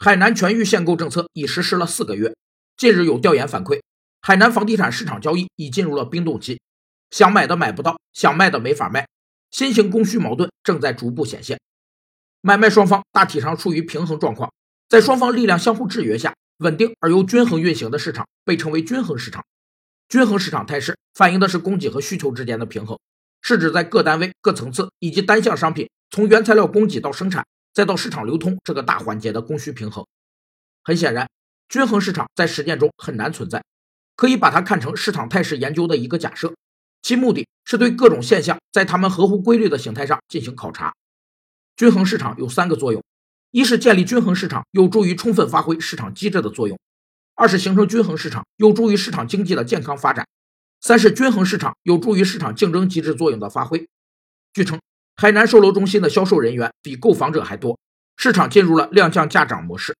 海南全域限购政策已实施了四个月，近日有调研反馈，海南房地产市场交易已进入了冰冻期，想买的买不到，想卖的没法卖，新型供需矛盾正在逐步显现，买卖双方大体上处于平衡状况，在双方力量相互制约下，稳定而又均衡运行的市场被称为均衡市场。均衡市场态势反映的是供给和需求之间的平衡，是指在各单位、各层次以及单项商品从原材料供给到生产再到市场流通这个大环节的供需平衡。很显然，均衡市场在实践中很难存在，可以把它看成市场态势研究的一个假设，其目的是对各种现象在它们合乎规律的形态上进行考察。均衡市场有三个作用：一是建立均衡市场，有助于充分发挥市场机制的作用。二是形成均衡市场，有助于市场经济的健康发展；三是均衡市场有助于市场竞争机制作用的发挥。据称，海南售楼中心的销售人员比购房者还多，市场进入了量降价涨模式。